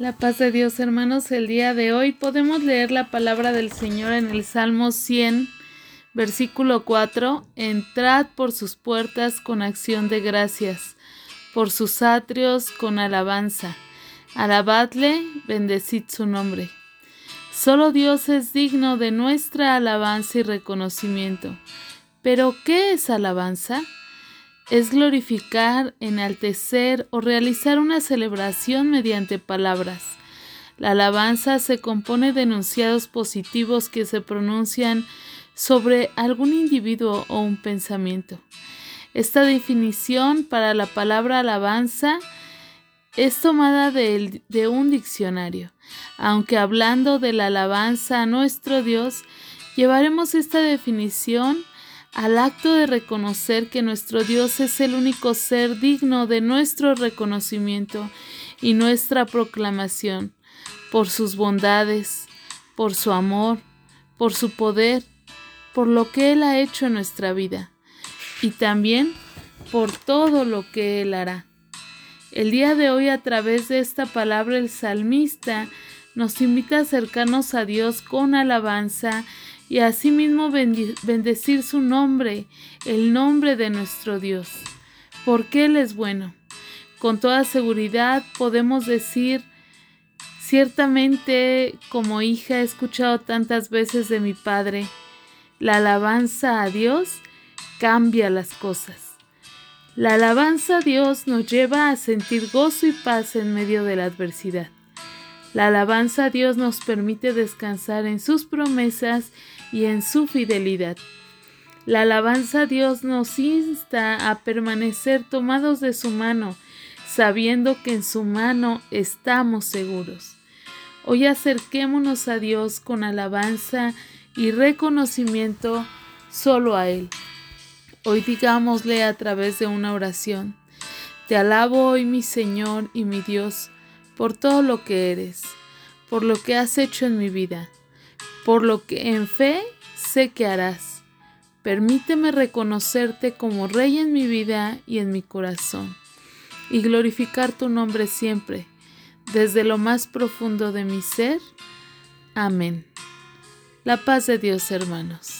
La paz de Dios, hermanos, el día de hoy podemos leer la palabra del Señor en el Salmo 100, versículo 4. Entrad por sus puertas con acción de gracias, por sus atrios con alabanza. Alabadle, bendecid su nombre. Solo Dios es digno de nuestra alabanza y reconocimiento. Pero, ¿qué es alabanza? Es glorificar, enaltecer o realizar una celebración mediante palabras. La alabanza se compone de enunciados positivos que se pronuncian sobre algún individuo o un pensamiento. Esta definición para la palabra alabanza es tomada de, un diccionario, aunque hablando de la alabanza a nuestro Dios, llevaremos esta definición al acto de reconocer que nuestro Dios es el único ser digno de nuestro reconocimiento y nuestra proclamación, por sus bondades, por su amor, por su poder, por lo que Él ha hecho en nuestra vida y también por todo lo que Él hará. El día de hoy a través de esta palabra el salmista nos invita a acercarnos a Dios con alabanza y asimismo bendecir su nombre, el nombre de nuestro Dios, porque Él es bueno. Con toda seguridad podemos decir, ciertamente como hija he escuchado tantas veces de mi Padre, la alabanza a Dios cambia las cosas. La alabanza a Dios nos lleva a sentir gozo y paz en medio de la adversidad. La alabanza a Dios nos permite descansar en sus promesas y en su fidelidad. La alabanza a Dios nos insta a permanecer tomados de su mano, sabiendo que en su mano estamos seguros. Hoy acerquémonos a Dios con alabanza y reconocimiento solo a Él. Hoy digámosle a través de una oración, Te alabo hoy mi Señor y mi Dios por todo lo que eres, por lo que has hecho en mi vida, por lo que en fe sé que harás. Permíteme reconocerte como Rey en mi vida y en mi corazón, y glorificar tu nombre siempre, desde lo más profundo de mi ser. Amén. La paz de Dios, hermanos.